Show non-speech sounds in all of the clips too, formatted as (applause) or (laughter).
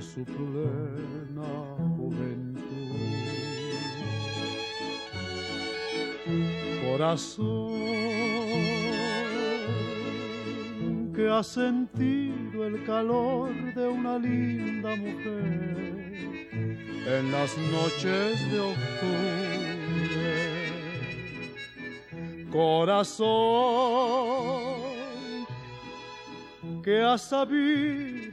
su plena juventud. Corazón que ha sentido el calor de una linda mujer en las noches de octubre. Corazón que ha sabido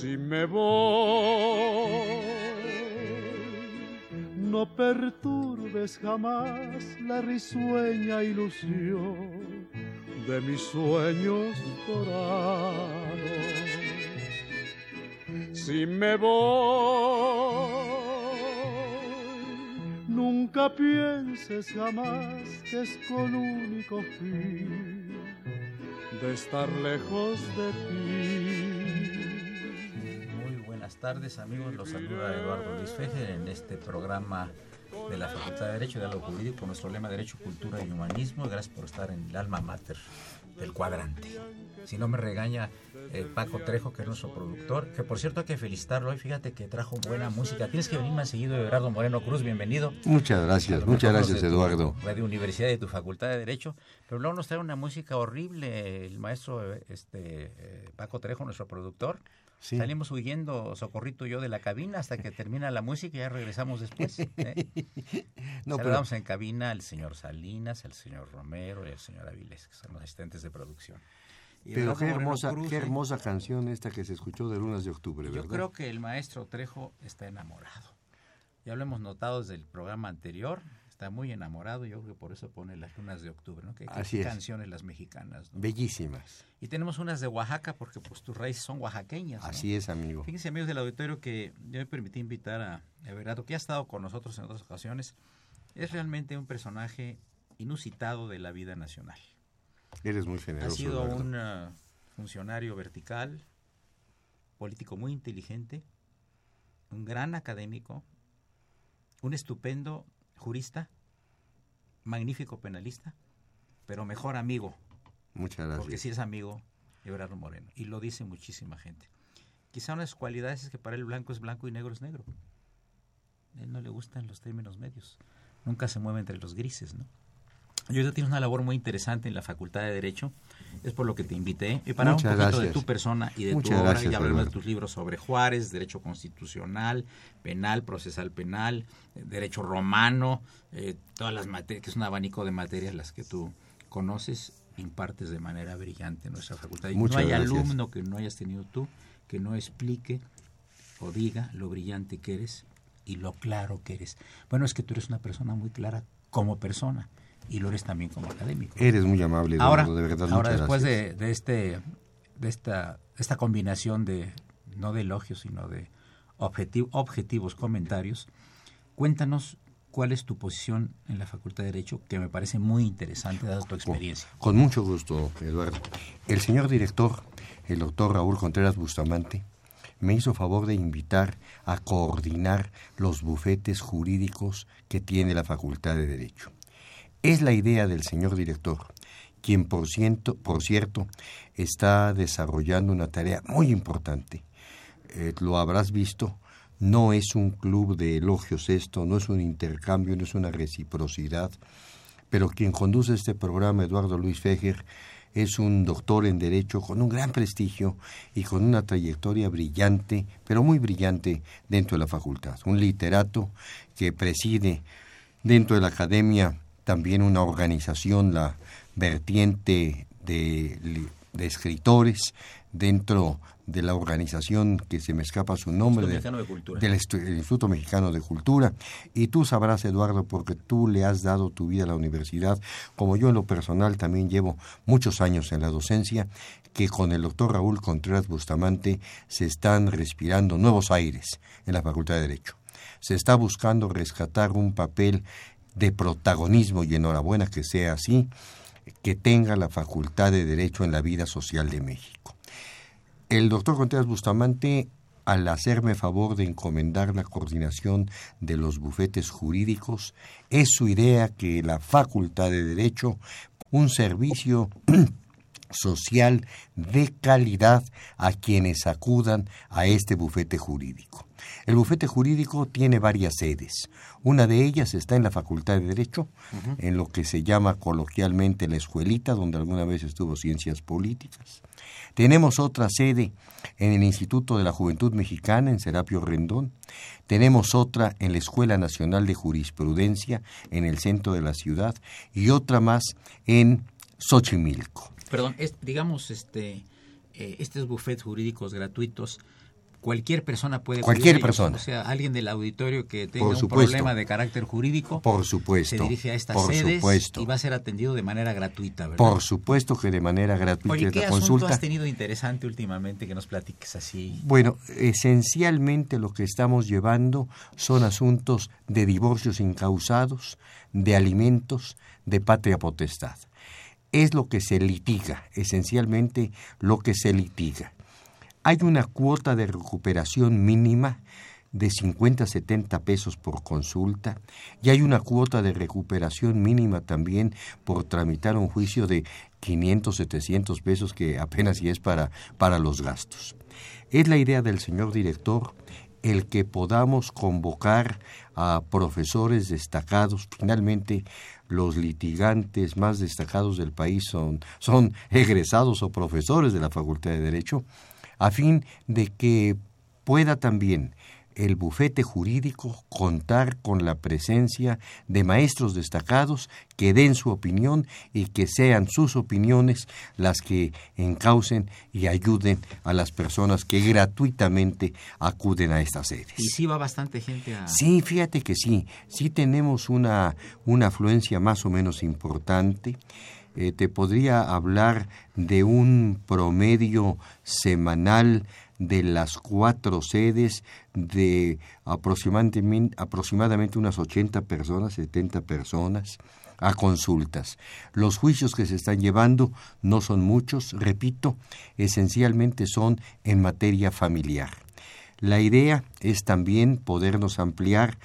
Si me voy, no perturbes jamás la risueña ilusión de mis sueños dorados. Si me voy, Nunca pienses jamás que es con único fin de estar lejos de ti. Tardes amigos, los saluda Eduardo Luis Fejer en este programa de la Facultad de Derecho de Algo Jurídico, nuestro lema Derecho, Cultura y Humanismo. Gracias por estar en el alma mater del cuadrante. Si no me regaña eh, Paco Trejo, que es nuestro productor, que por cierto hay que felicitarlo hoy, fíjate que trajo buena música. Tienes que venir más seguido, Eduardo Moreno Cruz, bienvenido. Muchas gracias, muchas gracias Eduardo. De Universidad de tu Facultad de Derecho, pero luego nos trae una música horrible el maestro este, eh, Paco Trejo, nuestro productor. Salimos huyendo, Socorrito y yo, de la cabina hasta que termina la música y ya regresamos después. ¿eh? (laughs) no, Saludamos en cabina al señor Salinas, al señor Romero y al señor Avilés, que son los asistentes de producción. pero qué hermosa, qué ¿eh? hermosa canción esta que se escuchó de Lunas de Octubre, ¿verdad? Yo creo que el maestro Trejo está enamorado. Ya lo hemos notado desde el programa anterior está muy enamorado, yo creo que por eso pone las lunas de octubre, ¿no? Que, Así canciones las mexicanas. Bellísimas. Y tenemos unas de Oaxaca, porque pues tus raíces son oaxaqueñas. Así es, amigo. Fíjense, amigos del auditorio, que yo me permití invitar a Everardo, que ha estado con nosotros en otras ocasiones. Es realmente un personaje inusitado de la vida nacional. Eres muy generoso. Ha sido un uh, funcionario vertical, político muy inteligente, un gran académico, un estupendo jurista, magnífico penalista, pero mejor amigo. Muchas gracias. Porque si es amigo, Everardo Moreno. Y lo dice muchísima gente. Quizá una de sus cualidades es que para él blanco es blanco y negro es negro. A él no le gustan los términos medios. Nunca se mueve entre los grises, ¿no? Yo ya tienes una labor muy interesante en la Facultad de Derecho, es por lo que te invité, y para un poquito de tu persona y de tu obra y hablar de tus libros sobre Juárez, Derecho Constitucional, Penal, Procesal Penal, Derecho Romano, eh, todas las materias, que es un abanico de materias las que tú conoces, impartes de manera brillante en nuestra facultad. Y no hay alumno que no hayas tenido tú que no explique o diga lo brillante que eres y lo claro que eres. Bueno, es que tú eres una persona muy clara como persona y lo eres también como académico. Eres muy amable, ahora, de verdad. Ahora, después de, este, de esta, esta combinación de, no de elogios, sino de objetivos comentarios, cuéntanos cuál es tu posición en la Facultad de Derecho, que me parece muy interesante dada tu experiencia. Con, mucho gusto, Eduardo. El señor director, el doctor Raúl Contreras Bustamante, me hizo favor de invitar a coordinar los bufetes jurídicos que tiene la Facultad de Derecho. Es la idea del señor director, quien por, ciento, por cierto está desarrollando una tarea muy importante. Eh, lo habrás visto, no es un club de elogios esto, no es un intercambio, no es una reciprocidad, pero quien conduce este programa, Eduardo Luis Fejer, es un doctor en Derecho con un gran prestigio y con una trayectoria brillante, pero muy brillante dentro de la facultad. Un literato que preside dentro de la academia también una organización, la vertiente de, de escritores, dentro de la organización que se me escapa su nombre, del Instituto Mexicano de Cultura. Y tú sabrás, Eduardo, porque tú le has dado tu vida a la universidad, como yo en lo personal también llevo muchos años en la docencia, que con el doctor Raúl Contreras Bustamante se están respirando nuevos aires en la Facultad de Derecho. Se está buscando rescatar un papel de protagonismo y enhorabuena que sea así, que tenga la Facultad de Derecho en la vida social de México. El doctor Contreras Bustamante, al hacerme favor de encomendar la coordinación de los bufetes jurídicos, es su idea que la Facultad de Derecho, un servicio (clears throat) social de calidad a quienes acudan a este bufete jurídico. El bufete jurídico tiene varias sedes. Una de ellas está en la Facultad de Derecho, en lo que se llama coloquialmente la escuelita, donde alguna vez estuvo ciencias políticas. Tenemos otra sede en el Instituto de la Juventud Mexicana, en Serapio Rendón. Tenemos otra en la Escuela Nacional de Jurisprudencia, en el centro de la ciudad. Y otra más en Xochimilco. Perdón, digamos, este, eh, estos bufetes jurídicos gratuitos cualquier persona puede cualquier persona. o sea alguien del auditorio que tenga un problema de carácter jurídico por supuesto. se dirige a estas sedes y va a ser atendido de manera gratuita ¿verdad? por supuesto que de manera gratuita. Oye, ¿qué la consulta has tenido interesante últimamente que nos platiques así bueno esencialmente lo que estamos llevando son asuntos de divorcios incausados de alimentos de patria potestad es lo que se litiga esencialmente lo que se litiga hay una cuota de recuperación mínima de 50 a 70 pesos por consulta y hay una cuota de recuperación mínima también por tramitar un juicio de 500, 700 pesos que apenas si es para, para los gastos. Es la idea del señor director el que podamos convocar a profesores destacados. Finalmente, los litigantes más destacados del país son, son egresados o profesores de la Facultad de Derecho a fin de que pueda también el bufete jurídico contar con la presencia de maestros destacados que den su opinión y que sean sus opiniones las que encaucen y ayuden a las personas que gratuitamente acuden a estas sedes. Y sí va bastante gente a... Sí, fíjate que sí, sí tenemos una, una afluencia más o menos importante. Eh, te podría hablar de un promedio semanal de las cuatro sedes de aproximadamente, aproximadamente unas 80 personas, 70 personas a consultas. Los juicios que se están llevando no son muchos, repito, esencialmente son en materia familiar. La idea es también podernos ampliar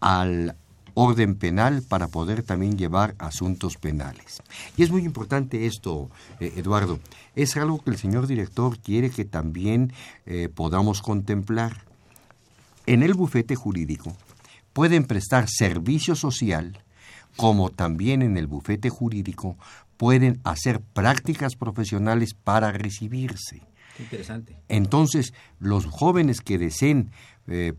al orden penal para poder también llevar asuntos penales. Y es muy importante esto, eh, Eduardo. Es algo que el señor director quiere que también eh, podamos contemplar. En el bufete jurídico pueden prestar servicio social, como también en el bufete jurídico pueden hacer prácticas profesionales para recibirse. Interesante. Entonces, los jóvenes que deseen eh,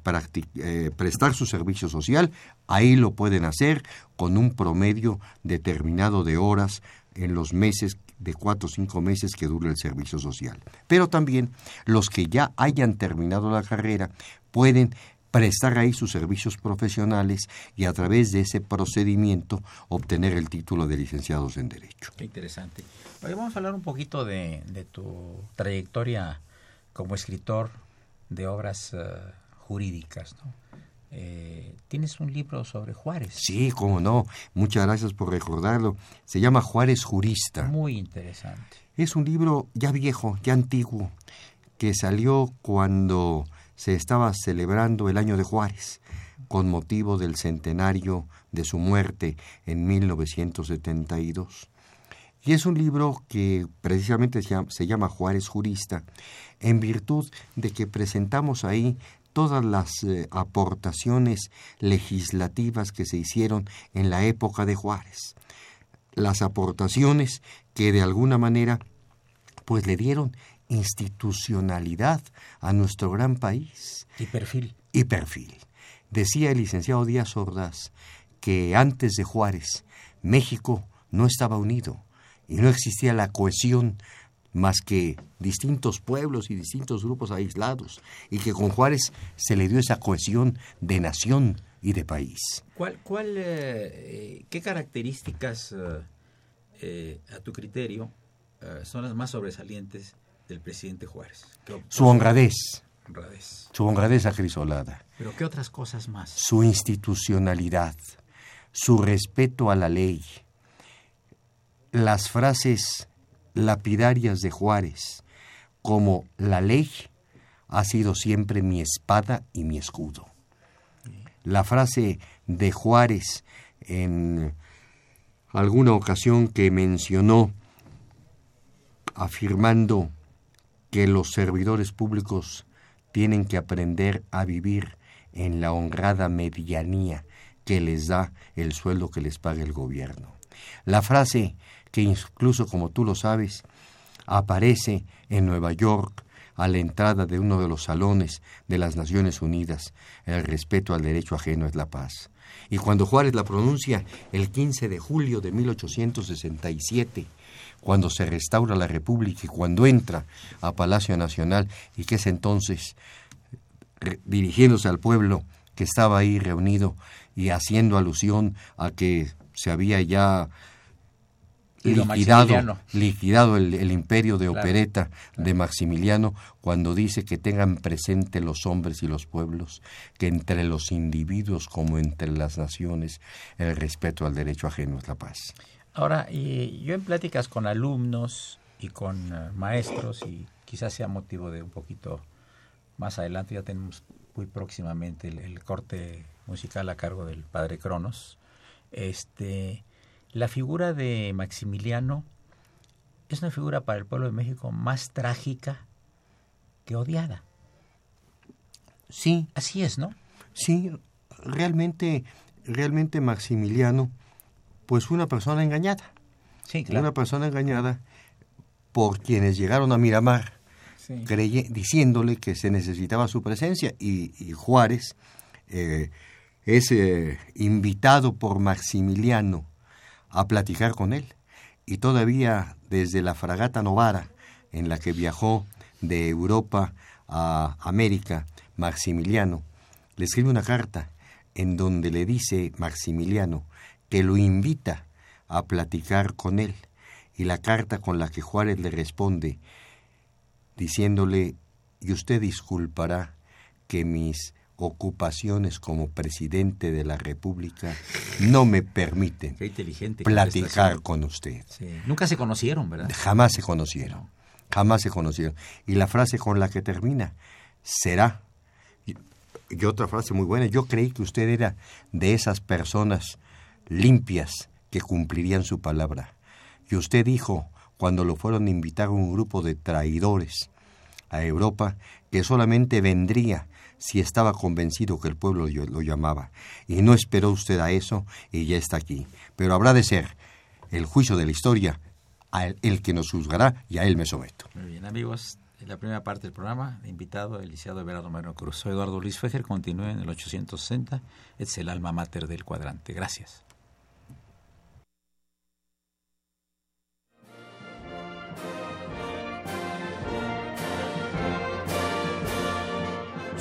eh, prestar su servicio social, ahí lo pueden hacer con un promedio determinado de horas en los meses de cuatro o cinco meses que dure el servicio social. Pero también los que ya hayan terminado la carrera pueden prestar ahí sus servicios profesionales y a través de ese procedimiento obtener el título de licenciados en Derecho. Qué interesante. Hoy vamos a hablar un poquito de, tu trayectoria como escritor de obras eh, jurídicas. Eh, Tienes un libro sobre Juárez. Sí, cómo no. Muchas gracias por recordarlo. Se llama Juárez Jurista. Muy interesante. Es un libro ya viejo, ya antiguo, que salió cuando se estaba celebrando el año de Juárez, con motivo del centenario de su muerte en 1972. Y es un libro que precisamente se llama Juárez Jurista, en virtud de que presentamos ahí todas las eh, aportaciones legislativas que se hicieron en la época de Juárez. Las aportaciones que de alguna manera pues le dieron institucionalidad a nuestro gran país. Y perfil. Y perfil. Decía el licenciado Díaz Ordaz que antes de Juárez México no estaba unido y no existía la cohesión más que distintos pueblos y distintos grupos aislados, y que con Juárez se le dio esa cohesión de nación y de país. ¿Cuál, cuál, eh, ¿Qué características, eh, a tu criterio, eh, son las más sobresalientes del presidente Juárez. Su honradez. honradez. Su honradez acrisolada. Pero ¿qué otras cosas más? Su institucionalidad, su respeto a la ley, las frases lapidarias de Juárez, como la ley ha sido siempre mi espada y mi escudo. La frase de Juárez en alguna ocasión que mencionó afirmando que los servidores públicos tienen que aprender a vivir en la honrada medianía que les da el sueldo que les paga el gobierno. La frase que incluso como tú lo sabes, aparece en Nueva York a la entrada de uno de los salones de las Naciones Unidas, el respeto al derecho ajeno es la paz. Y cuando Juárez la pronuncia el 15 de julio de 1867, cuando se restaura la República y cuando entra a Palacio Nacional y que es entonces dirigiéndose al pueblo que estaba ahí reunido y haciendo alusión a que se había ya liquidado, liquidado el, imperio de opereta de Maximiliano cuando dice que tengan presente los hombres y los pueblos que entre los individuos como entre las naciones el respeto al derecho ajeno es la paz. Ahora, y yo en pláticas con alumnos y con eh, maestros, y quizás sea motivo de un poquito más adelante, ya tenemos muy próximamente el, corte musical a cargo del padre Cronos. Este, la figura de Maximiliano es una figura para el pueblo de México más trágica que odiada. Sí. Así es, ¿no? Sí, realmente, realmente Maximiliano pues una persona engañada. Sí, claro. Una persona engañada por quienes llegaron a Miramar diciéndole que se necesitaba su presencia y, Juárez eh, es eh, invitado por Maximiliano a platicar con él y todavía desde la fragata Novara en la que viajó de Europa a América Maximiliano le escribe una carta en donde le dice Maximiliano que lo invita a platicar con él y la carta con la que Juárez le responde diciéndole y usted disculpará que mis ocupaciones como presidente de la República no me permiten platicar con usted. Nunca se conocieron, ¿verdad? Jamás se conocieron, jamás se conocieron. Y la frase con la que termina, será, y otra frase muy buena, yo creí que usted era de esas personas limpias que cumplirían su palabra. Y usted dijo, cuando lo fueron a invitar a un grupo de traidores a Europa, que solamente vendría si estaba convencido que el pueblo lo llamaba. Y no esperó usted a eso y ya está aquí. Pero habrá de ser el juicio de la historia el que nos juzgará y a él me someto. Muy bien, amigos. En la primera parte del programa, invitado el licenciado Everardo Moreno Cruz. Eduardo Luis Fejer, continúe en el 860. Es el alma mater del cuadrante. Gracias.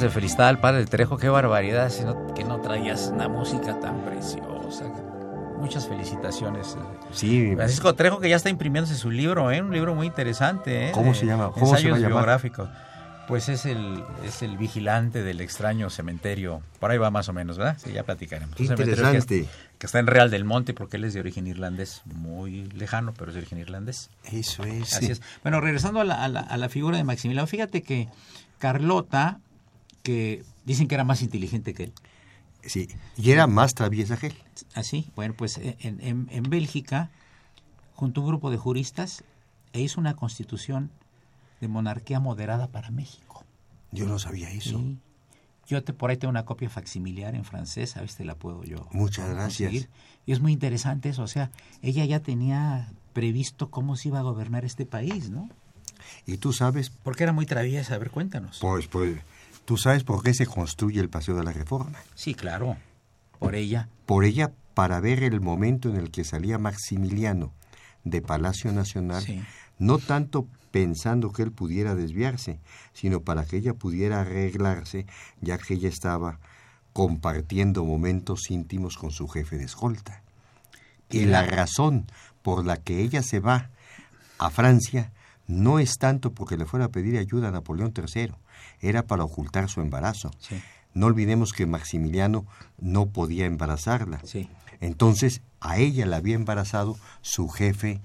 De felicitar al padre Trejo, qué barbaridad, sino que no traías una música tan preciosa. Muchas felicitaciones. Sí. Francisco Trejo, que ya está imprimiéndose su libro, ¿eh? un libro muy interesante. ¿eh? ¿Cómo se llama? ¿Cómo Ensayos se biográficos. Pues es el, es el vigilante del extraño cementerio. Por ahí va más o menos, ¿verdad? Sí, ya platicaremos. Interesante. Que, que, está en Real del Monte porque él es de origen irlandés, muy lejano, pero es de origen irlandés. Eso es. Así es. Bueno, regresando a la, a la, a la figura de Maximiliano, fíjate que Carlota que dicen que era más inteligente que él. Sí, y era más traviesa que él. Así, ah, bueno, pues eh, en, en, en, Bélgica, junto a un grupo de juristas, e hizo una constitución de monarquía moderada para México. Yo no sabía eso. Sí. Yo te, por ahí tengo una copia facsimilar en francés, a ver si la puedo yo. Muchas gracias. Conseguir. Y es muy interesante eso, o sea, ella ya tenía previsto cómo se iba a gobernar este país, ¿no? Y tú sabes... Porque era muy traviesa, a ver, cuéntanos. Pues, pues, ¿Tú sabes por qué se construye el Paseo de la Reforma? Sí, claro. Por ella. Por ella para ver el momento en el que salía Maximiliano de Palacio Nacional, sí. no tanto pensando que él pudiera desviarse, sino para que ella pudiera arreglarse, ya que ella estaba compartiendo momentos íntimos con su jefe de escolta. Y la razón por la que ella se va a Francia no es tanto porque le fuera a pedir ayuda a Napoleón III, era para ocultar su embarazo. Sí. No olvidemos que Maximiliano no podía embarazarla. Sí. Entonces, a ella la había embarazado su jefe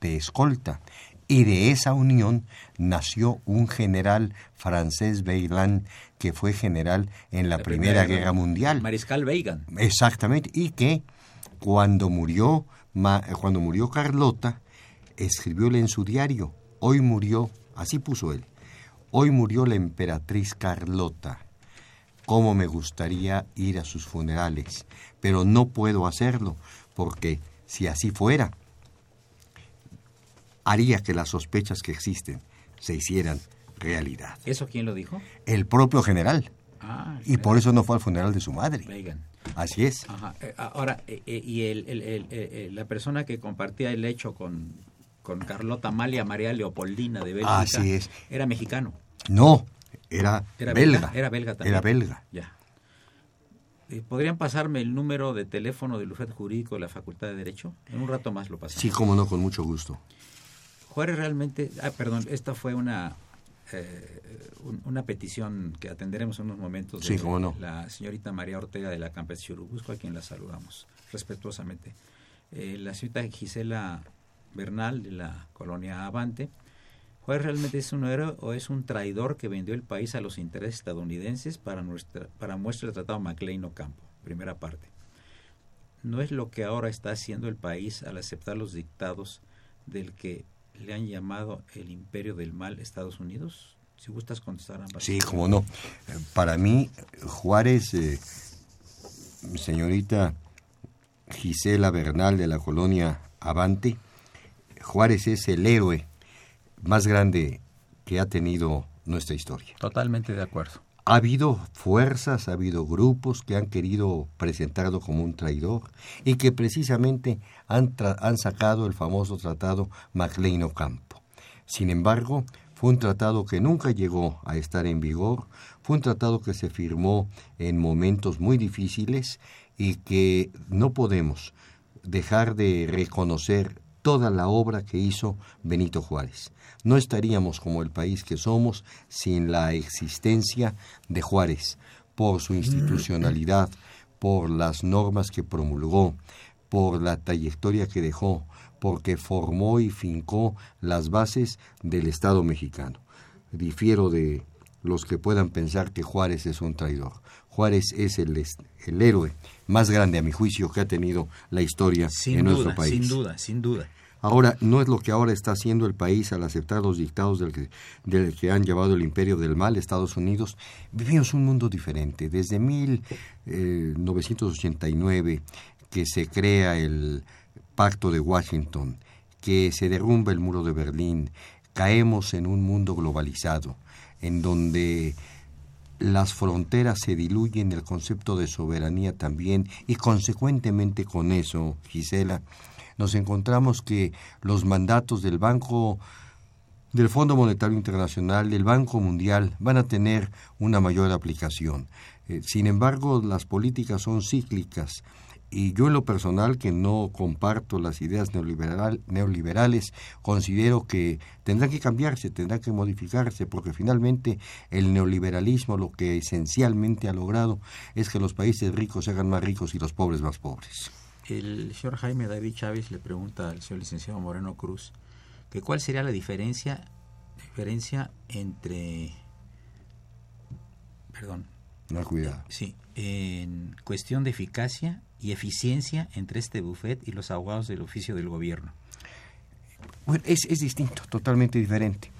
de escolta. Y de esa unión nació un general francés Weygand que fue general en la, la Primera, Primera Guerra Mundial. Mariscal Weygand. Exactamente. Y que cuando murió, cuando murió Carlota, escribióle en su diario, hoy murió, así puso él, Hoy murió la emperatriz Carlota. Cómo me gustaría ir a sus funerales, pero no puedo hacerlo, porque si así fuera, haría que las sospechas que existen se hicieran realidad. ¿Eso quién lo dijo? El propio general. Ah, y por eso no fue al funeral de su madre. Reagan. Así es. Ajá. Eh, ahora, eh, eh, y el, el, el, la persona que compartía el hecho con, con Carlota Amalia María Leopoldina de Bélgica. Así es. Era mexicano. No, era, era belga. Era belga también. Era belga. Ya. Eh, ¿Podrían pasarme el número de teléfono del UFED Jurídico de la Facultad de Derecho? En un rato más lo pasamos. Sí, cómo no, con mucho gusto. Juárez realmente, ah, perdón, esta fue una eh, una petición que atenderemos en unos momentos de sí, no. la señorita María Ortega de la Campes Churubusco, a quien la saludamos respetuosamente. Eh, la señorita Gisela Bernal de la colonia Avante. ¿Juárez realmente es un héroe o es un traidor que vendió el país a los intereses estadounidenses para, nuestra, para muestra el Tratado MacLean Ocampo? Primera parte. ¿No es lo que ahora está haciendo el país al aceptar los dictados del que le han llamado el imperio del mal Estados Unidos? Si gustas contestar ambas. Sí, como no. Para mí, Juárez, eh, señorita Gisela Bernal de la colonia Avante, Juárez es el héroe más grande que ha tenido nuestra historia. Totalmente de acuerdo. Ha habido fuerzas, ha habido grupos que han querido presentarlo como un traidor y que precisamente han, han sacado el famoso tratado MacLean Ocampo. Sin embargo, fue un tratado que nunca llegó a estar en vigor, fue un tratado que se firmó en momentos muy difíciles y que no podemos dejar de reconocer toda la obra que hizo Benito Juárez. No estaríamos como el país que somos sin la existencia de Juárez, por su institucionalidad, por las normas que promulgó, por la trayectoria que dejó, porque formó y fincó las bases del Estado mexicano. Difiero de los que puedan pensar que Juárez es un traidor. Juárez es el, el héroe más grande, a mi juicio, que ha tenido la historia en nuestro país. Sin duda, sin duda. Ahora, no es lo que ahora está haciendo el país al aceptar los dictados del que, del que han llevado el imperio del mal, Estados Unidos. Vivimos un mundo diferente. Desde 1989, eh, que se crea el Pacto de Washington, que se derrumba el muro de Berlín, caemos en un mundo globalizado, en donde las fronteras se diluyen, el concepto de soberanía también, y consecuentemente con eso, Gisela, nos encontramos que los mandatos del Banco del Fondo Monetario Internacional, del Banco Mundial, van a tener una mayor aplicación. Eh, sin embargo, las políticas son cíclicas y yo en lo personal que no comparto las ideas neoliberal, neoliberales, considero que tendrán que cambiarse, tendrán que modificarse, porque finalmente el neoliberalismo lo que esencialmente ha logrado es que los países ricos se hagan más ricos y los pobres más pobres. El señor Jaime David Chávez le pregunta al señor licenciado Moreno Cruz que cuál sería la diferencia diferencia entre perdón no cuidado. sí en cuestión de eficacia y eficiencia entre este buffet y los abogados del oficio del gobierno bueno es, es distinto totalmente diferente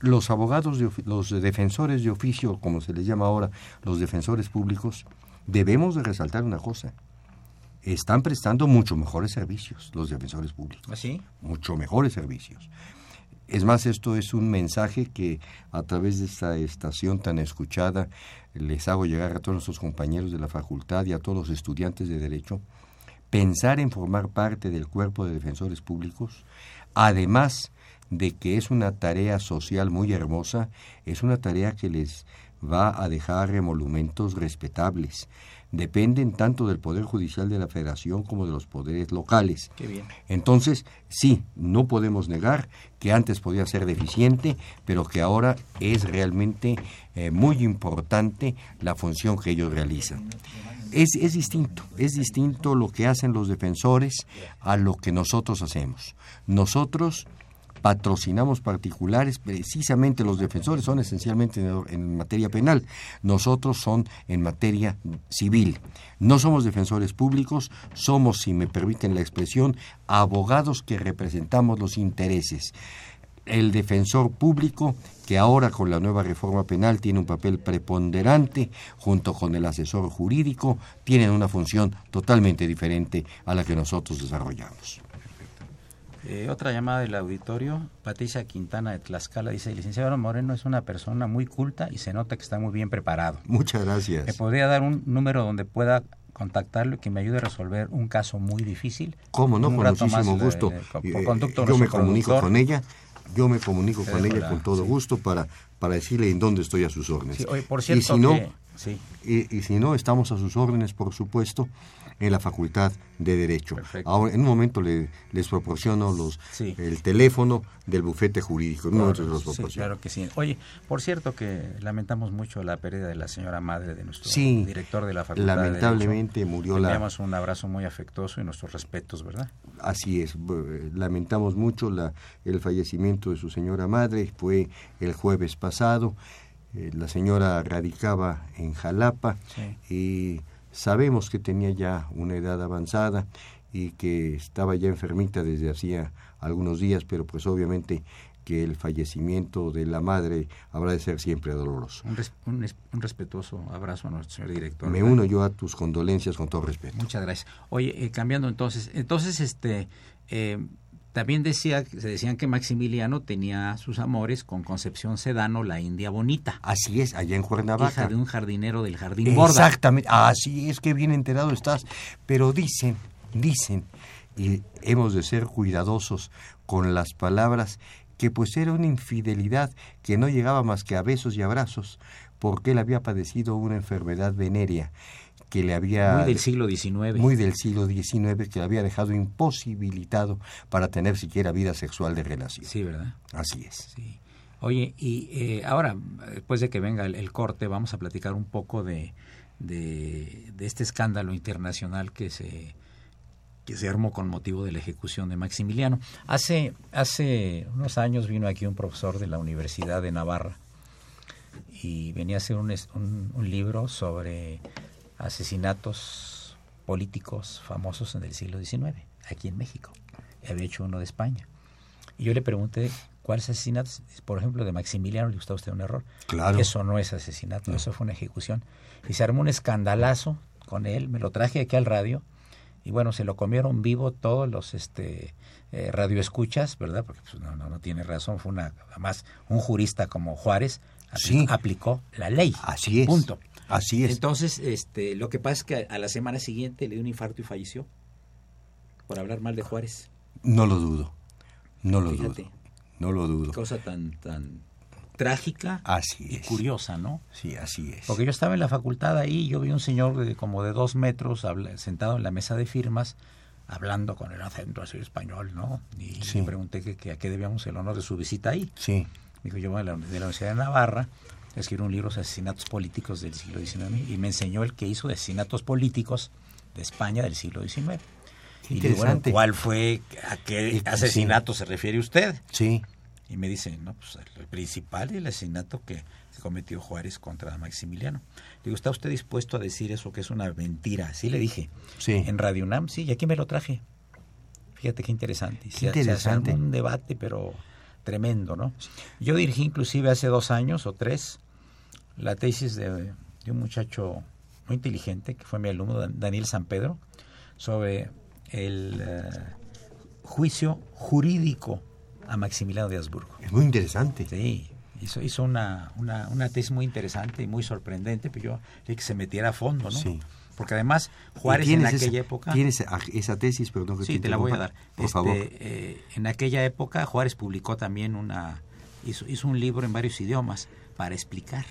los abogados de, los defensores de oficio como se les llama ahora los defensores públicos debemos de resaltar una cosa están prestando mucho mejores servicios los defensores públicos. ¿Así? ¿Ah, mucho mejores servicios. Es más, esto es un mensaje que a través de esta estación tan escuchada les hago llegar a todos nuestros compañeros de la facultad y a todos los estudiantes de Derecho. Pensar en formar parte del cuerpo de defensores públicos, además de que es una tarea social muy hermosa, es una tarea que les va a dejar emolumentos respetables dependen tanto del Poder Judicial de la Federación como de los poderes locales. Qué bien. Entonces, sí, no podemos negar que antes podía ser deficiente, pero que ahora es realmente eh, muy importante la función que ellos realizan. Es, es distinto, es distinto lo que hacen los defensores a lo que nosotros hacemos. Nosotros patrocinamos particulares, precisamente los defensores son esencialmente en, materia penal, nosotros son en materia civil. No somos defensores públicos, somos, si me permiten la expresión, abogados que representamos los intereses. El defensor público, que ahora con la nueva reforma penal tiene un papel preponderante, junto con el asesor jurídico, tienen una función totalmente diferente a la que nosotros desarrollamos. Eh, otra llamada del auditorio, Patricia Quintana de Tlaxcala dice, licenciado Moreno es una persona muy culta y se nota que está muy bien preparado. Muchas gracias. ¿Me podría dar un número donde pueda contactarlo y que me ayude a resolver un caso muy difícil? ¿Cómo no? Con muchísimo gusto. Eh, yo me comunico con ella, yo me comunico con ella con todo gusto para, para decirle en dónde estoy a sus órdenes. por cierto y si no, Sí. Y, y si no, estamos a sus órdenes, por supuesto, en la Facultad de Derecho. Perfecto. Ahora, en un momento le- les proporciono los, Sí. el teléfono del bufete jurídico. En un momento los Sí, proporciono. claro que sí. Oye, por cierto que lamentamos mucho la pérdida de la señora madre de nuestro Sí, director de la Facultad de lamentablemente Derecho. murió Le la- enviamos un abrazo muy afectuoso y nuestros respetos, ¿verdad? Así es, b- lamentamos mucho la, el fallecimiento de su señora madre, fue el jueves pasado, Eh, la señora radicaba en Jalapa Sí. y sabemos que tenía ya una edad avanzada y que estaba ya enfermita desde hacía algunos días, pero pues obviamente que el fallecimiento de la madre habrá de ser siempre doloroso. Un, res- un es- un respetuoso abrazo a nuestro señor director. Me uno yo a tus condolencias con todo respeto. Muchas gracias. Oye, eh, cambiando entonces, entonces este eh, también decía, se decían que Maximiliano tenía sus amores con Concepción Sedano, la India bonita, Así es, allá en Cuernavaca. hija de un jardinero del jardín Borda. Exactamente, así es que bien enterado estás. Pero dicen, dicen, y hemos de ser cuidadosos con las palabras, que pues era una infidelidad que no llegaba más que a besos y abrazos, porque él había padecido una enfermedad venérea que le había... Muy del siglo XIX. muy del siglo XIX, que le había dejado imposibilitado para tener siquiera vida sexual de relación. Sí, ¿verdad? Así es. Sí. Oye, y eh, ahora, después de que venga el, el corte, vamos a platicar un poco de, de, de este escándalo internacional que se que se armó con motivo de la ejecución de Maximiliano. Hace, hace unos años vino aquí un profesor de la Universidad de Navarra y venía a hacer un, un- un libro sobre asesinatos políticos famosos en el siglo XIX, aquí en México. Había hecho uno de España. Y yo le pregunté, ¿cuáles asesinatos? Por ejemplo, de Maximiliano, le gustó a usted un error. Claro. Eso no es asesinato, eso fue una ejecución. Y se armó un escandalazo con él, me lo traje aquí al radio, y bueno, se lo comieron vivo todos los este eh, radioescuchas, ¿verdad? Porque pues, no, no, no tiene razón, fue una, además, un jurista como Juárez aplicó, Sí. aplicó la ley. Así es. Punto. Así es. Entonces, este, lo que pasa es que a, a la semana siguiente le dio un infarto y falleció por hablar mal de Juárez. No lo dudo. No lo Fíjate. dudo. No lo dudo. Cosa tan tan trágica Así y es. curiosa, ¿no? Sí, así es. Porque yo estaba en la facultad ahí y yo vi un señor de como de dos metros sentado en la mesa de firmas hablando con el acento así español, ¿no? Y Sí. le pregunté que, que a qué debíamos el honor de su visita ahí. Sí. Dijo yo de la, de la Universidad de Navarra, escribió un libro sobre asesinatos políticos del siglo XIX y me enseñó el que hizo de asesinatos políticos de España del siglo XIX. Y digo, bueno. ¿cuál fue, a qué sí. asesinato se refiere usted? Sí. Y me dice, no, pues el principal el asesinato que cometió Juárez contra Maximiliano. Digo, ¿está usted dispuesto a decir eso que es una mentira? Así le dije. Sí. En Radio UNAM, sí, y aquí me lo traje. Fíjate qué interesante. Se- se interesante. un debate, pero tremendo, ¿no? Yo dirigí inclusive hace dos años o tres la tesis de, de un muchacho muy inteligente, que fue mi alumno, Dan- Daniel San Pedro, sobre el eh, juicio jurídico a Maximiliano de Habsburgo. Es muy interesante. Sí, hizo, hizo una, una, una tesis muy interesante y muy sorprendente, pero yo dije que se metiera a fondo, ¿no? Sí. Porque además Juárez en ¿Tienes aquella esa, época... ¿Tienes esa tesis? Perdón que Sí, te la voy a dar. Por Este, favor. eh, en aquella época Juárez publicó también una... Hizo, hizo un libro en varios idiomas para explicar.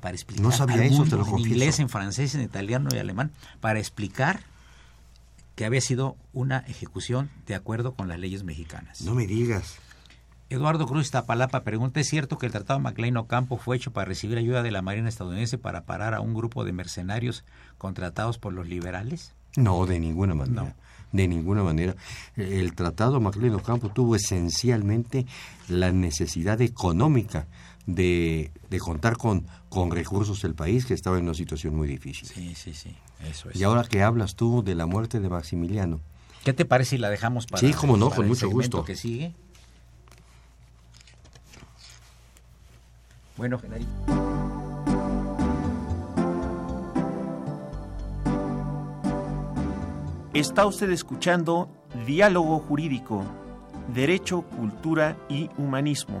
Para explicar No sabía al eso, mundo, te lo en inglés, en francés, en italiano y alemán, para explicar que había sido una ejecución de acuerdo con las leyes mexicanas. No me digas. Eduardo Cruz Tapalapa pregunta, ¿es cierto que el Tratado MacLean Ocampo fue hecho para recibir ayuda de la Marina estadounidense para parar a un grupo de mercenarios contratados por los liberales? No, de ninguna manera. No. De ninguna manera. El Tratado Maclean Ocampo tuvo esencialmente la necesidad económica de, de contar con, con recursos del país que estaba en una situación muy difícil. Sí, sí, sí, eso es. Y ahora que hablas tú de la muerte de Maximiliano, ¿Qué te parece si la dejamos para, Sí, cómo no, con mucho gusto. que sigue? Bueno, Genari. Está usted escuchando Diálogo Jurídico, Derecho, Cultura y Humanismo.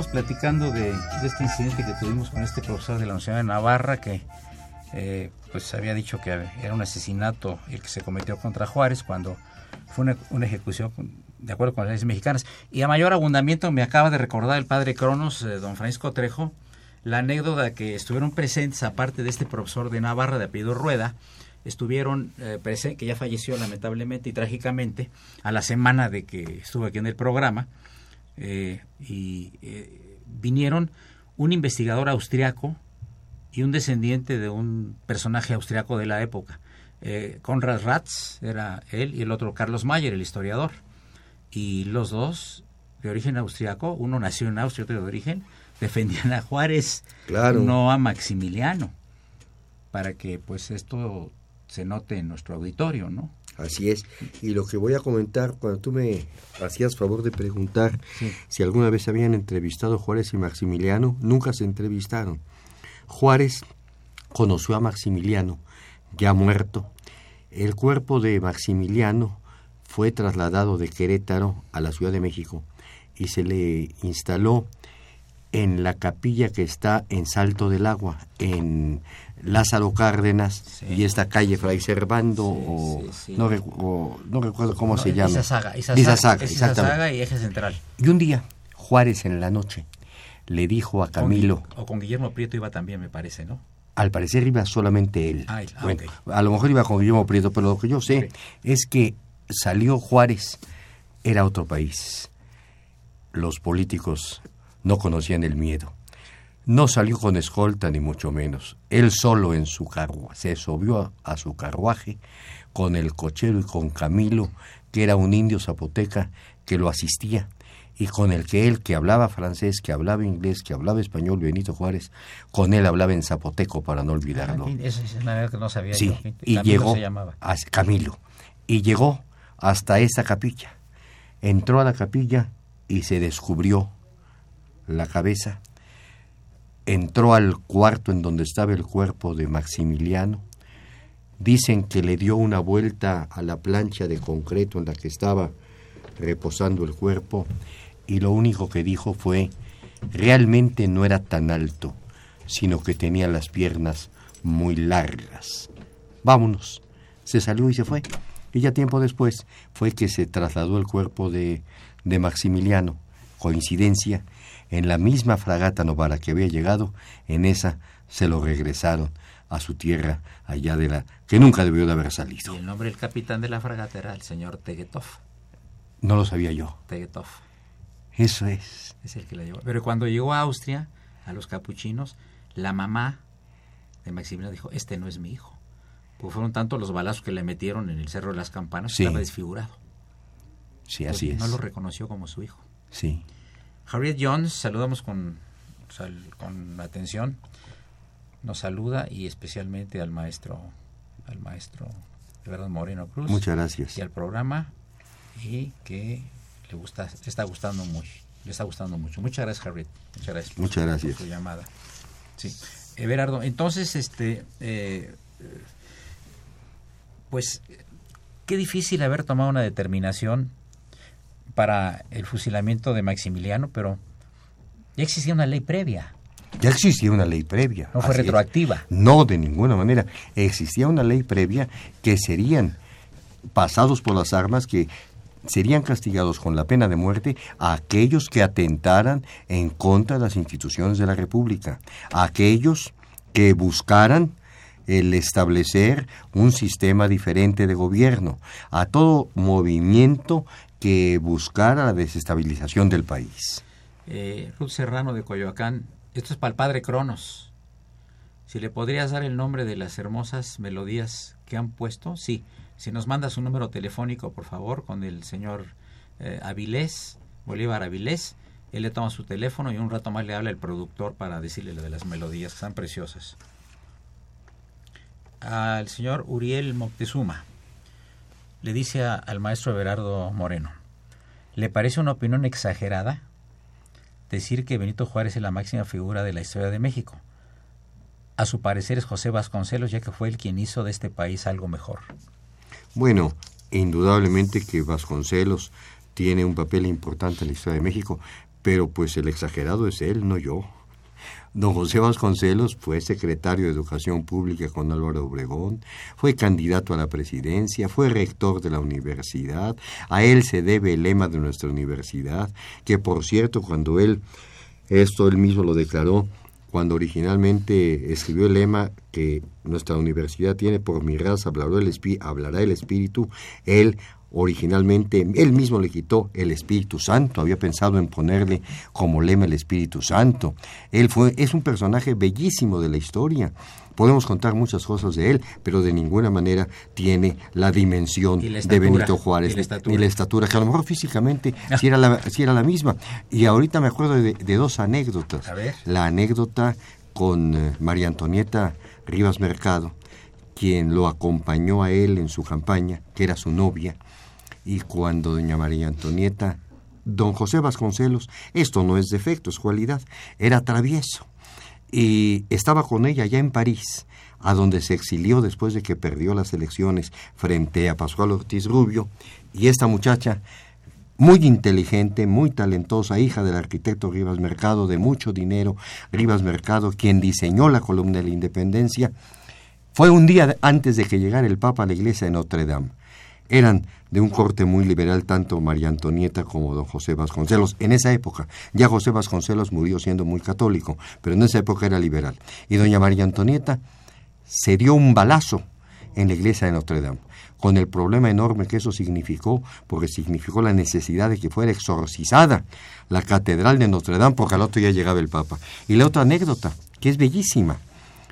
Estábamos platicando de, este incidente que tuvimos con este profesor de la Universidad de Navarra que eh, pues había dicho que era un asesinato el que se cometió contra Juárez cuando fue una, ejecución de acuerdo con las leyes mexicanas. Y a mayor abundamiento me acaba de recordar el padre Cronos, eh, don Francisco Trejo, la anécdota que estuvieron presentes, aparte de este profesor de Navarra de apellido Rueda, estuvieron eh, presentes, que ya falleció lamentablemente y trágicamente, a la semana de que estuvo aquí en el programa, eh, y eh, vinieron un investigador austriaco y un descendiente de un personaje austriaco de la época. Konrad Ratz era él y el otro Carlos Mayer, el historiador. Y los dos, de origen austriaco, uno nació en Austria, otro de origen, defendían a Juárez, no a Maximiliano, para que pues esto se note en nuestro auditorio, ¿no? Así es. Y lo que voy a comentar, cuando tú me hacías favor de preguntar si alguna vez habían entrevistado Juárez y Maximiliano, nunca se entrevistaron. Juárez conoció a Maximiliano, ya muerto. El cuerpo de Maximiliano fue trasladado de Querétaro a la Ciudad de México y se le instaló en la capilla que está en Salto del Agua, en Lázaro Cárdenas y esta calle Fray Servando o, no, recuerdo cómo se llama. Isasaga, Isasaga, y Eje Central. Y un día Juárez en la noche le dijo a Camilo... o con Guillermo Prieto iba también, me parece, ¿no? Al parecer iba solamente él. Ah, a lo mejor iba con Guillermo Prieto, pero lo que yo sé es que salió Juárez, era otro país. Los políticos no conocían el miedo. No salió con escolta ni mucho menos. Él solo en su carruaje, se subió a, su carruaje con el cochero y con Camilo, que era un indio zapoteca que lo asistía, y con el que él, que hablaba francés, que hablaba inglés, que hablaba español, Benito Juárez, con él hablaba en zapoteco para no olvidarlo. Ah, Esa es una que no sabía sí, y llegó a Camilo, y llegó hasta esa capilla. Entró a la capilla y se descubrió la cabeza, entró al cuarto en donde estaba el cuerpo de Maximiliano, dicen que le dio una vuelta a la plancha de concreto en la que estaba reposando el cuerpo y lo único que dijo fue, realmente no era tan alto, sino que tenía las piernas muy largas. Vámonos. Se salió y se fue. Y ya tiempo después fue que se trasladó el cuerpo de, de Maximiliano. Coincidencia en la misma fragata Novara que había llegado, en esa se lo regresaron a su tierra allá de la que nunca debió de haber salido. Y el nombre del capitán de la fragata era el señor Tegetov. No lo sabía yo. Tegetov. Eso es. Es el que la llevó. Pero cuando llegó a Austria, a los capuchinos, la mamá de Maximiliano dijo, este no es mi hijo. Porque fueron tantos los balazos que le metieron en el Cerro de las Campanas, que estaba desfigurado. Sí, así es. No lo reconoció como su hijo. Sí. Harriet Jones, saludamos con, con atención. Nos saluda y especialmente al maestro, al maestro Eduardo Moreno Cruz. Muchas gracias. Y al programa y que le gusta, le está gustando mucho. Le está gustando mucho. Muchas gracias, Harriet. Muchas gracias. Por Muchas gracias. su llamada. Sí. Everardo, entonces, este, eh, pues, qué difícil haber tomado una determinación para el fusilamiento de Maximiliano, pero ya existía una ley previa. Ya existía una ley previa. No fue retroactiva. No, de ninguna manera. Existía una ley previa que serían pasados por las armas, que serían castigados con la pena de muerte a aquellos que atentaran en contra de las instituciones de la República, a aquellos que buscaran el establecer un sistema diferente de gobierno, a todo movimiento que buscara la desestabilización del país. Eh, Ruth Serrano de Coyoacán, esto es para el padre Cronos. Si le podrías dar el nombre de las hermosas melodías que han puesto, sí. Si nos manda su número telefónico, por favor, con el señor eh, Avilés, Bolívar Avilés, él le toma su teléfono y un rato más le habla el productor para decirle lo de las melodías, que están preciosas. Al señor Uriel Moctezuma le dice al maestro Everardo Moreno, ¿le parece una opinión exagerada decir que Benito Juárez es la máxima figura de la historia de México? A su parecer es José Vasconcelos, ya que fue el quien hizo de este país algo mejor. Bueno, indudablemente que Vasconcelos tiene un papel importante en la historia de México, pero pues el exagerado es él, no yo. Don José Vasconcelos fue secretario de Educación Pública con Álvaro Obregón, fue candidato a la presidencia, fue rector de la universidad, a él se debe el lema de nuestra universidad, que por cierto cuando él, esto él mismo lo declaró, cuando originalmente escribió el lema que nuestra universidad tiene por mi raza hablará el, hablará el espíritu, él originalmente él mismo le quitó el Espíritu Santo, había pensado en ponerle como lema el Espíritu Santo. Él fue es un personaje bellísimo de la historia. Podemos contar muchas cosas de él, pero de ninguna manera tiene la dimensión de Benito Juárez y la, estatura, que a lo mejor físicamente sí era la, era la misma. Y ahorita me acuerdo de, dos anécdotas. La anécdota con eh, María Antonieta Rivas Mercado, quien lo acompañó a él en su campaña, que era su novia, y cuando doña María Antonieta, don José Vasconcelos, esto no es defecto, es cualidad, era travieso. Y estaba con ella ya en París, a donde se exilió después de que perdió las elecciones frente a Pascual Ortiz Rubio. Y esta muchacha, muy inteligente, muy talentosa, hija del arquitecto Rivas Mercado, de mucho dinero, Rivas Mercado, quien diseñó la columna de la independencia, fue un día antes de que llegara el Papa a la iglesia de Notre Dame. Eran de un corte muy liberal tanto María Antonieta como don José Vasconcelos. En esa época, ya José Vasconcelos murió siendo muy católico, pero en esa época era liberal. Y doña María Antonieta se dio un balazo en la iglesia de Notre Dame, con el problema enorme que eso significó, porque significó la necesidad de que fuera exorcizada la catedral de Notre Dame, porque al otro ya llegaba el Papa. Y la otra anécdota, que es bellísima.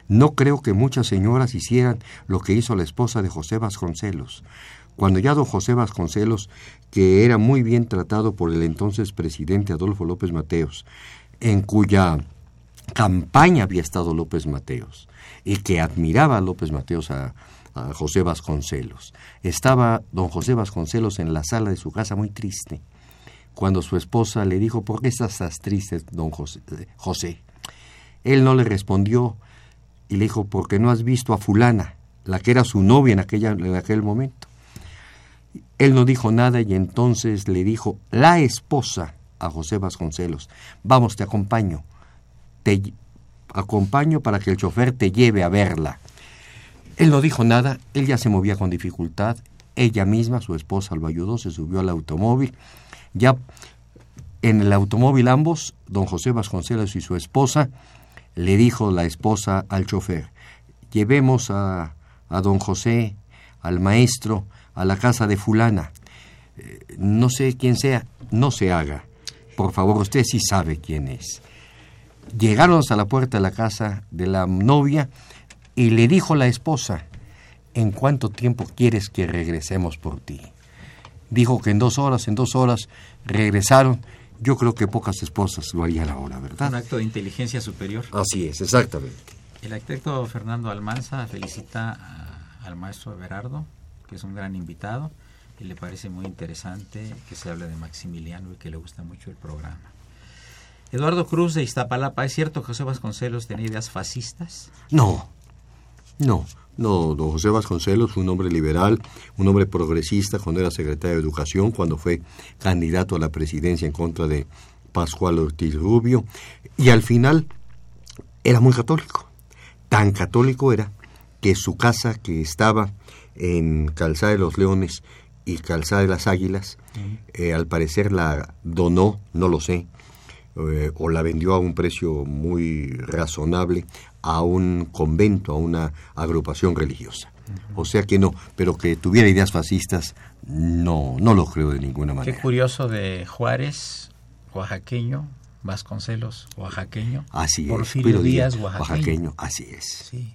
No creo que muchas señoras hicieran lo que hizo la esposa de José Vasconcelos cuando ya don José Vasconcelos, que era muy bien tratado por el entonces presidente Adolfo López Mateos, en cuya campaña había estado López Mateos, y que admiraba a López Mateos a, José Vasconcelos. Estaba don José Vasconcelos en la sala de su casa muy triste, cuando su esposa le dijo, ¿por qué estás triste, don José? José? Él no le respondió y le dijo, porque no has visto a fulana, la que era su novia en, aquella, en aquel momento. Él no dijo nada y entonces le dijo la esposa a José Vasconcelos, vamos, te acompaño, te acompaño para que el chofer te lleve a verla. Él no dijo nada, él ya se movía con dificultad, ella misma, su esposa, lo ayudó, se subió al automóvil, ya en el automóvil ambos, don José Vasconcelos y su esposa, le dijo la esposa al chofer, llevemos a, a don José, al maestro, a la casa de fulana. Eh, no sé quién sea, no se haga. Por favor, usted sí sabe quién es. Llegaron hasta la puerta de la casa de la novia y le dijo la esposa, ¿en cuánto tiempo quieres que regresemos por ti? Dijo que en dos horas, en dos horas regresaron. Yo creo que pocas esposas lo harían ahora, ¿verdad? Un acto de inteligencia superior. Así es, exactamente. El arquitecto Fernando Almanza felicita al maestro Everardo que es un gran invitado y le parece muy interesante que se hable de Maximiliano y que le gusta mucho el programa. Eduardo Cruz de Iztapalapa, ¿es cierto que José Vasconcelos tenía ideas fascistas? No, no, no, don José Vasconcelos fue un hombre liberal, un hombre progresista cuando era secretario de Educación, cuando fue candidato a la presidencia en contra de Pascual Ortiz Rubio, y al final era muy católico. Tan católico era que su casa, que estaba en Calzada de los Leones y Calzada de las Águilas. Eh, al parecer la donó, no lo sé, eh, o la vendió a un precio muy razonable a un convento, a una agrupación religiosa. O sea que no, pero que tuviera ideas fascistas, no, no lo creo de ninguna manera. Qué curioso de Juárez, oaxaqueño, Vasconcelos, oaxaqueño. Así Porfirio Díaz, oaxaqueño. oaxaqueño. Así es. Sí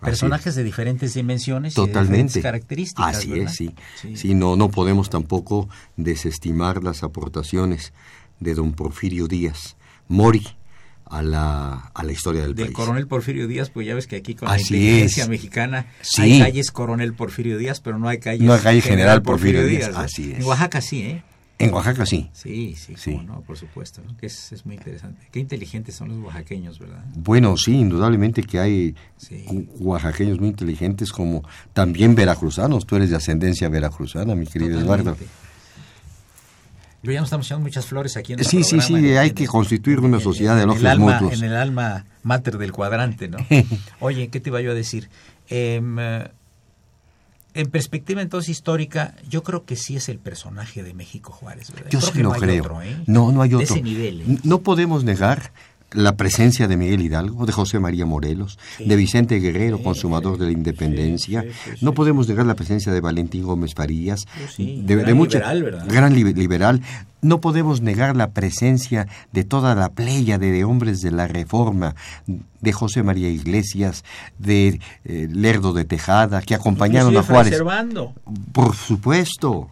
personajes de diferentes dimensiones Totalmente. y diferentes características. Así es, sí. sí. no, no podemos tampoco desestimar las aportaciones de don Porfirio Díaz, Mori, a la, a la historia del, del coronel Porfirio Díaz, pues ya ves que aquí con la inteligencia mexicana hay calles coronel Porfirio Díaz, pero no hay calles no hay calle general, Porfirio, Díaz. Así es. En Oaxaca sí, ¿eh? En Oaxaca sí. Sí, sí, sí. no, por supuesto, que es, muy interesante. Qué inteligentes son los oaxaqueños, ¿verdad? Bueno, sí, indudablemente que hay oaxaqueños muy inteligentes como también veracruzanos. Tú eres de ascendencia veracruzana, mi querido Eduardo. Pero ya nos estamos echando muchas flores aquí en el Sí, sí, sí, en- hay en- que constituir una en- sociedad de elogios mutuos. En el alma mater del cuadrante, ¿no? (laughs) Oye, ¿qué te iba yo a decir? Em, eh, en perspectiva entonces histórica, yo creo que sí es el personaje de México Juárez, ¿verdad? Yo creo sí que lo no hay creo. otro, ¿eh? No, no hay De otro. ese nivel, ¿eh? No podemos negar la presencia de Miguel Hidalgo, de José María Morelos, Sí. de Vicente Guerrero, Sí, consumador de la independencia. no podemos negar la presencia de Valentín Gómez Farías, sí, de, gran de mucha- liberal, ¿verdad? gran li- liberal. No podemos negar la presencia de toda la playa de hombres de la Reforma, de José María Iglesias, de eh, Lerdo de Tejada, que acompañaron a Juárez. Servando. Por supuesto,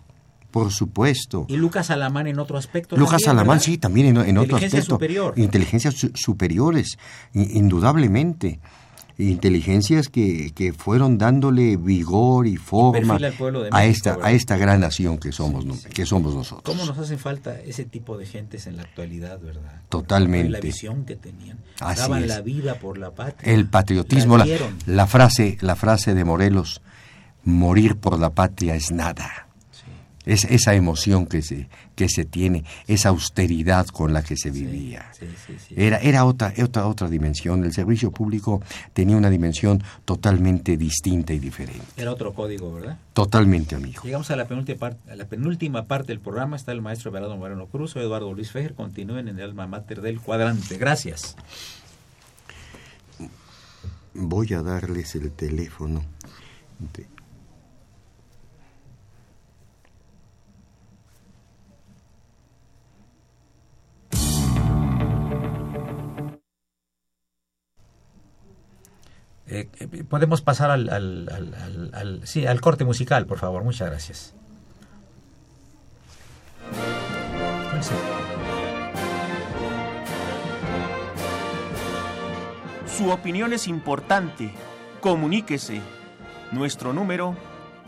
por supuesto. Y Lucas Alamán en otro aspecto. Lucas también, Alamán, ¿verdad? sí, también en, en otro aspecto. superior. Inteligencias su- superiores, indudablemente. Inteligencias que, que fueron dándole vigor y forma de a esta, a esta gran nación que somos, que somos nosotros. ¿Cómo nos hacen falta ese tipo de gentes en la actualidad, verdad? Totalmente. La visión que tenían. Así Daban es. la vida por la patria. El patriotismo, La la, dieron. la frase, la frase de Morelos, morir por la patria es nada. Es esa emoción que se, que se tiene, esa austeridad con la que se vivía. Sí, sí, sí. Era, era otra, otra, otra dimensión. El servicio público tenía una dimensión totalmente distinta y diferente. Era otro código, ¿verdad? Totalmente, amigo. Llegamos a la penúltima parte, a la penúltima parte del programa. Está el maestro Everardo Moreno Cruz, soy Eduardo Luis Fejer. Continúen en el alma mater del cuadrante. Gracias. Voy a darles el teléfono. de- Eh, Podemos pasar al, al, al- sí, al corte musical, por favor. Muchas gracias. ¿Cuál es el- Su opinión es importante. Comuníquese. Nuestro número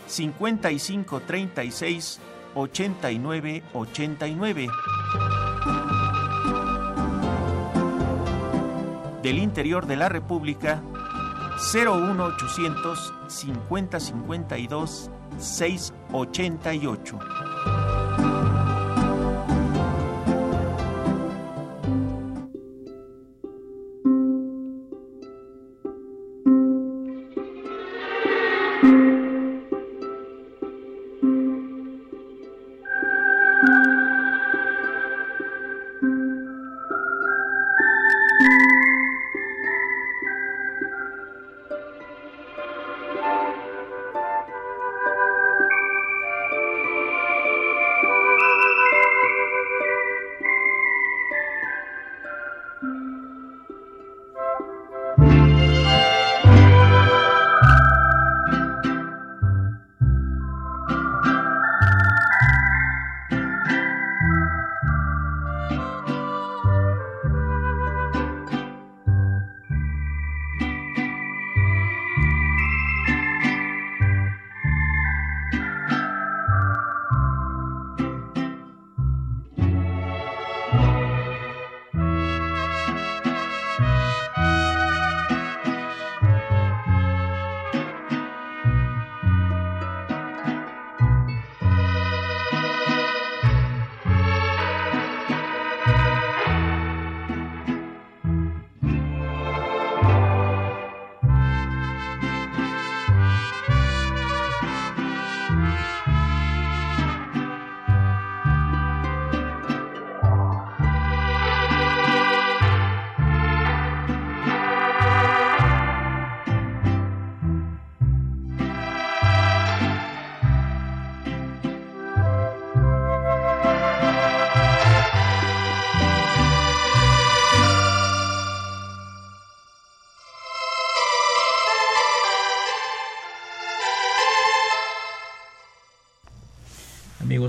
5536 8989. Del interior de la República 01800 5052 688.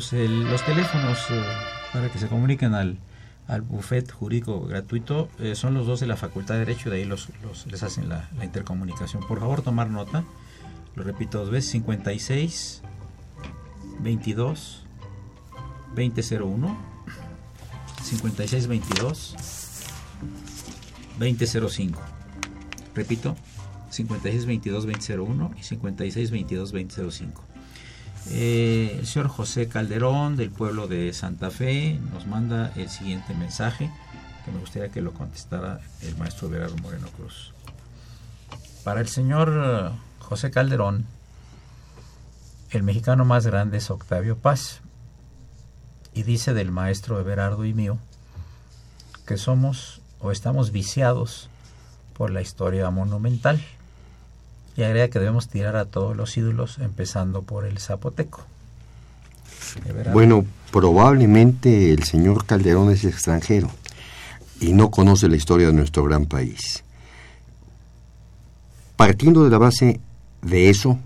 Amigos, el- los teléfonos eh, para que se comuniquen al, al buffet jurídico gratuito eh, son los dos de la Facultad de Derecho, de ahí los, los- les hacen la, la intercomunicación. Por favor, tomar nota. Lo repito dos veces, 56 22 2001 56 22 2005 Repito, 56 22 2001 y 56 22 2005 Eh, el señor José Calderón del pueblo de Santa Fe nos manda el siguiente mensaje que me gustaría que lo contestara el maestro Berardo Moreno Cruz. Para el señor eh, José Calderón, el mexicano más grande es Octavio Paz. Y dice del maestro Everardo y mío que somos o estamos viciados por la historia monumental. Y agrega que debemos tirar a todos los ídolos, empezando por el zapoteco. Bueno, probablemente el señor Calderón es extranjero y no conoce la historia de nuestro gran país. Partiendo de la base de eso,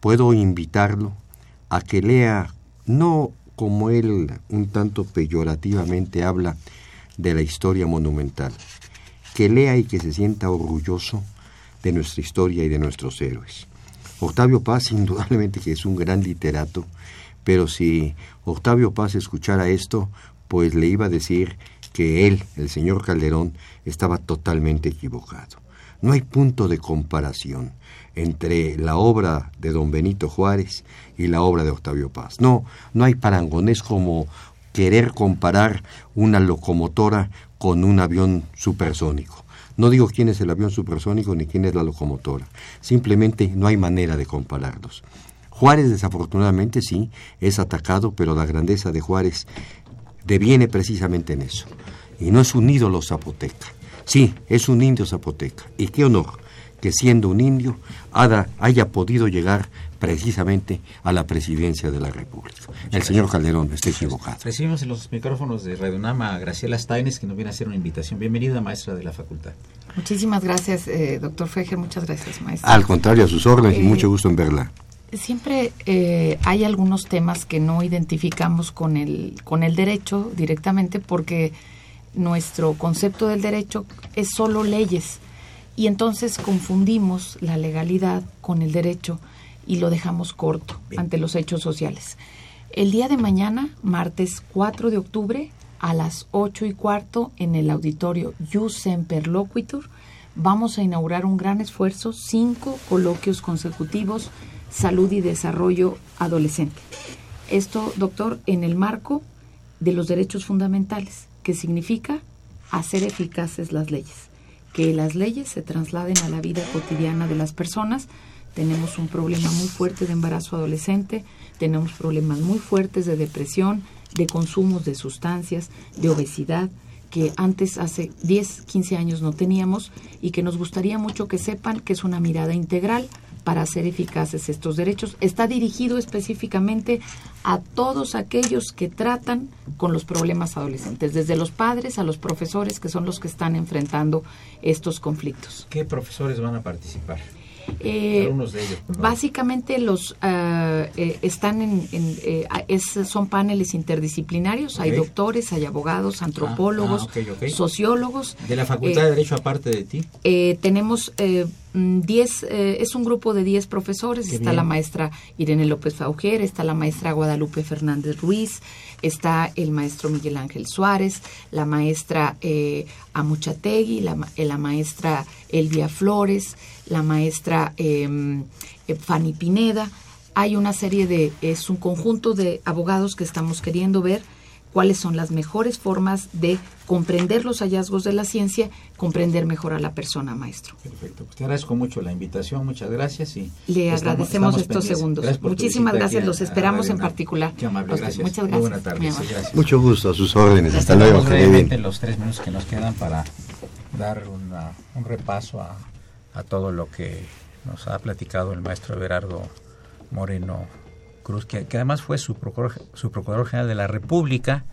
puedo invitarlo a que lea, no como él un tanto peyorativamente habla de la historia monumental, que lea y que se sienta orgulloso de nuestra historia y de nuestros héroes. Octavio Paz (laughs) indudablemente que es un gran literato, pero si Octavio Paz escuchara esto, pues le iba a decir que él, el señor Calderón, estaba totalmente equivocado. No hay punto de comparación entre la obra de don Benito Juárez y la obra de Octavio Paz. No, no hay parangones como querer comparar una locomotora con un avión supersónico. No digo quién es el avión supersónico ni quién es la locomotora. Simplemente no hay manera de compararlos. Juárez desafortunadamente sí es atacado, pero la grandeza de Juárez deviene precisamente en eso. Y no es un ídolo zapoteca. Sí, es un indio zapoteca. Y qué honor que siendo un indio haya podido llegar precisamente a la presidencia de la República. El señor Calderón está equivocado. Recibimos en los micrófonos de Radio Nama a Graciela Steines, que nos viene a hacer una invitación. Bienvenida, maestra de la facultad. Muchísimas gracias, eh, doctor Fejer. Muchas gracias, maestra. Al contrario, a sus órdenes y mucho gusto en verla siempre eh, hay algunos temas que no identificamos con el, con el derecho directamente porque nuestro concepto del derecho es solo leyes y entonces confundimos la legalidad con el derecho y lo dejamos corto ante los hechos sociales. El día de mañana, martes 4 de octubre, a las 8 y cuarto, en el auditorio Jus Semper Loquitur, vamos a inaugurar un gran esfuerzo, cinco coloquios consecutivos salud y desarrollo adolescente. Esto, doctor, en el marco de los derechos fundamentales, que significa hacer eficaces las leyes, que las leyes se trasladen a la vida cotidiana de las personas. Tenemos un problema muy fuerte de embarazo adolescente, tenemos problemas muy fuertes de depresión, de consumos de sustancias, de obesidad, que antes, hace 10, 15 años no teníamos y que nos gustaría mucho que sepan que es una mirada integral para hacer eficaces estos derechos. Está dirigido específicamente a todos aquellos que tratan con los problemas adolescentes, desde los padres a los profesores que son los que están enfrentando estos conflictos. ¿Qué profesores van a participar? Eh, de ellos. Básicamente los ah, eh, están en, eh, son paneles interdisciplinarios. Hay doctores, hay abogados, antropólogos, ah, ah, sociólogos. De la Facultad de Derecho aparte de ti. tenemos 10, es un grupo de 10 profesores. está la maestra Irene López Fauger, está la maestra Guadalupe Fernández Ruiz, está el maestro Miguel Ángel Suárez, la maestra Amuchategui, la, la maestra Elvia Flores la maestra em, eh, Fanny Pineda. Hay una serie de, es un conjunto de abogados que estamos queriendo ver cuáles son las mejores formas de comprender los hallazgos de la ciencia, comprender mejor a la persona, maestro. Perfecto. Pues te agradezco mucho la invitación, muchas gracias y le agradecemos estos segundos. Muchísimas gracias, los esperamos en particular. Qué amable, gracias. Muchas gracias. Buenas tardes. Gracias. Mucho gusto, a sus órdenes. Hasta luego. los tres minutos que nos quedan para dar un repaso a a todo lo que nos ha platicado el maestro Everardo Moreno Cruz, que, además fue su procurador, su procurador general de la República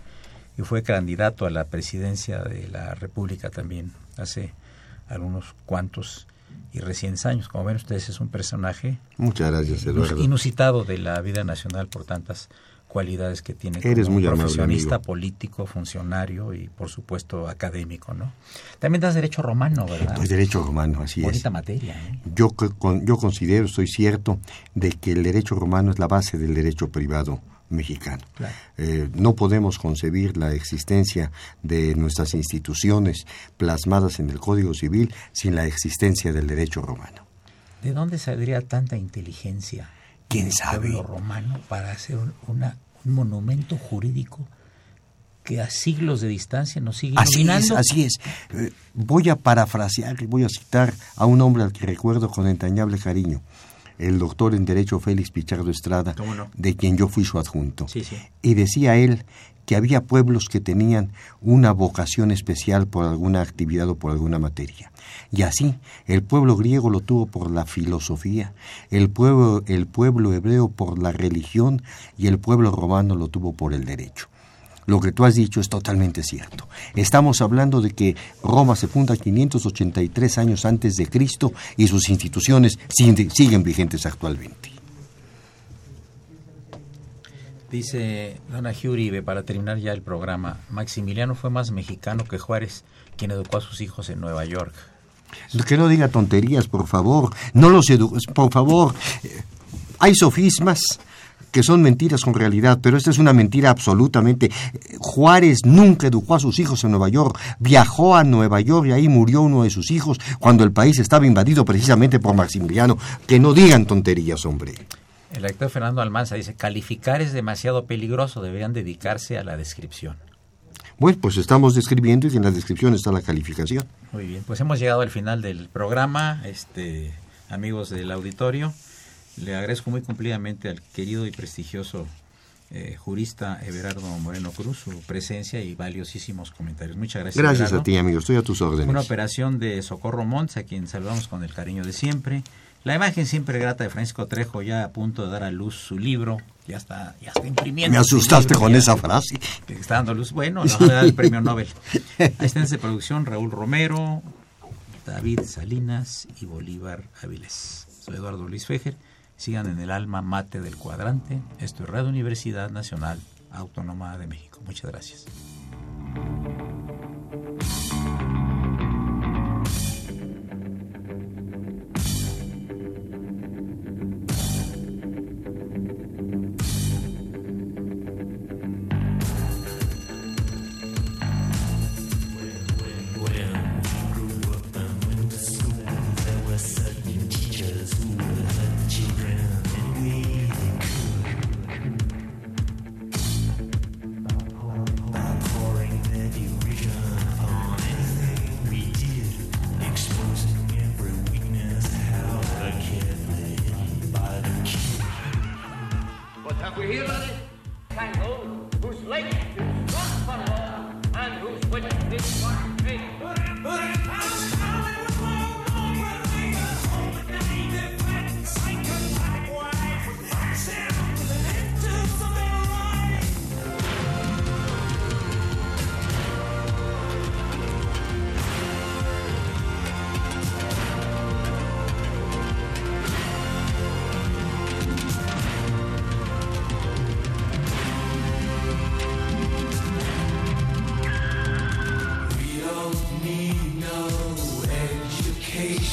y fue candidato a la presidencia de la República también hace algunos cuantos y recientes años. Como ven ustedes, es un personaje Muchas gracias, inusitado de la vida nacional por tantas cualidades que tiene Eres como muy profesionista, político, funcionario y por supuesto académico, ¿no? También das derecho romano, ¿verdad? Doy derecho romano, así Bonita materia. ¿eh? Yo, yo considero, estoy cierto, de que el derecho romano es la base del derecho privado mexicano. Eh, no podemos concebir la existencia de nuestras instituciones plasmadas en el Código Civil sin la existencia del derecho romano. ¿De dónde saldría tanta inteligencia? ¿Quién sabe? pueblo romano para hacer un, una, un monumento jurídico que a siglos de distancia nos sigue Así es, así es. Eh, voy a parafrasear y voy a citar a un hombre al que recuerdo con entrañable cariño, el doctor en Derecho Félix Pichardo Estrada, ¿Cómo no? de quien yo fui su adjunto. Sí, sí. Y decía él que había pueblos que tenían una vocación especial por alguna actividad o por alguna materia. Y así, el pueblo griego lo tuvo por la filosofía, el pueblo, el pueblo hebreo por la religión y el pueblo romano lo tuvo por el derecho. Lo que tú has dicho es totalmente cierto. Estamos hablando de que Roma se funda 583 años antes de Cristo y sus instituciones siguen, vigentes actualmente. Dice Dona Uribe, para terminar ya el programa, Maximiliano fue más mexicano que Juárez, quien educó a sus hijos en Nueva York. Que no diga tonterías, por favor. No los edu por favor. Hay sofismas que son mentiras con realidad, pero esta es una mentira absolutamente. Juárez nunca educó a sus hijos en Nueva York, viajó a Nueva York y ahí murió uno de sus hijos cuando el país estaba invadido precisamente por Maximiliano. Que no digan tonterías, hombre. El actor Fernando Almanza dice, calificar es demasiado peligroso, deberían dedicarse a la descripción. Bueno, pues estamos describiendo y en la descripción está la calificación. Muy bien, pues hemos llegado al final del programa, este, amigos del auditorio. Le agradezco muy cumplidamente al querido y prestigioso eh, jurista Everardo Moreno Cruz su presencia y valiosísimos comentarios. Muchas gracias. Gracias Everardo. a ti, amigo. Estoy a tus órdenes. Una operación de Socorro Montes, a quien saludamos con el cariño de siempre. La imagen siempre grata de Francisco Trejo, ya a punto de dar a luz su libro. Ya está, ya está imprimiendo. Me su asustaste libro, con esa frase. Está dando luz. Bueno, la va a dar el premio Nobel. Asistentes de producción, Raúl Romero, David Salinas y Bolívar Áviles. Soy Eduardo Luis Fejer. Sigan en el alma mate del cuadrante. Esto es Radio Universidad Nacional Autónoma de México. Muchas gracias.